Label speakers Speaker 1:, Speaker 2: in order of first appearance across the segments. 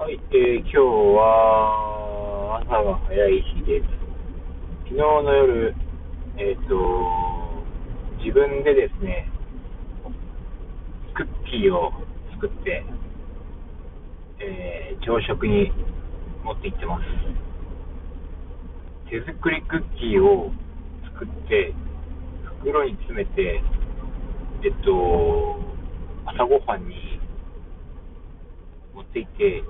Speaker 1: はい、えー今日は朝が早い日です。昨日の夜、えっ、と、自分でですね、クッキーを作って、えー朝食に持って行ってます。手作りクッキーを作って、袋に詰めて、えっと、朝ごはんに持って行って、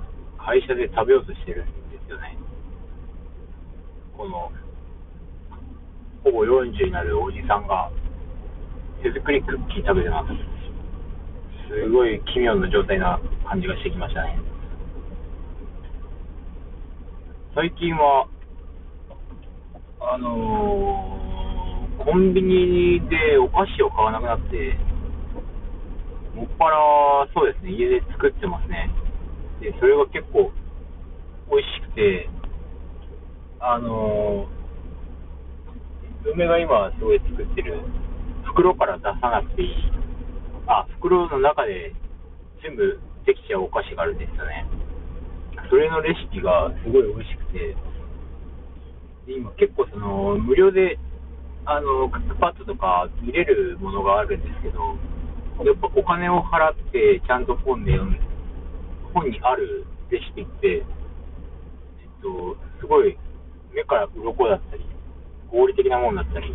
Speaker 1: 会社で食べようとしてるんですよね。この、ほぼ40になるおじさんが、手作りクッキー食べてます。すごい奇妙な状態な感じがしてきましたね。最近は、あのーコンビニでお菓子を買わなくなって、もっぱら、そうですね、家で作ってますね。で、それが結構美味しくて、あのー、嫁が今すごい作ってる、袋から出さなくていい、あ、袋の中で全部できちゃうお菓子があるんですよね。それのレシピがすごい美味しくて、今結構その、無料で、あの、クックパッドとか見れるものがあるんですけど、やっぱお金を払ってちゃんと本で読む、本にあるレシピって、えっと、すごい目から鱗だったり、合理的なものだったり、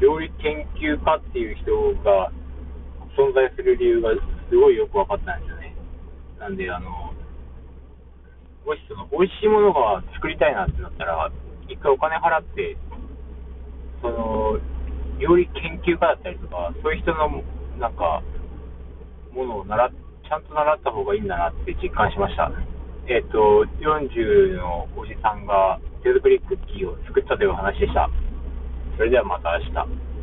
Speaker 1: 料理研究家っていう人が存在する理由がすごいよく分かったんですよね。なんで、あの、もしその美味しいものが作りたいなってなったら、一回お金払って、その、料理研究家だったりとか、そういう人の、なんか、ものを習っ、ちゃんと習った方がいいんだなって実感しました。えっ、と、40のおじさんが手作りクッキーを作ったという話でした。それではまた明日。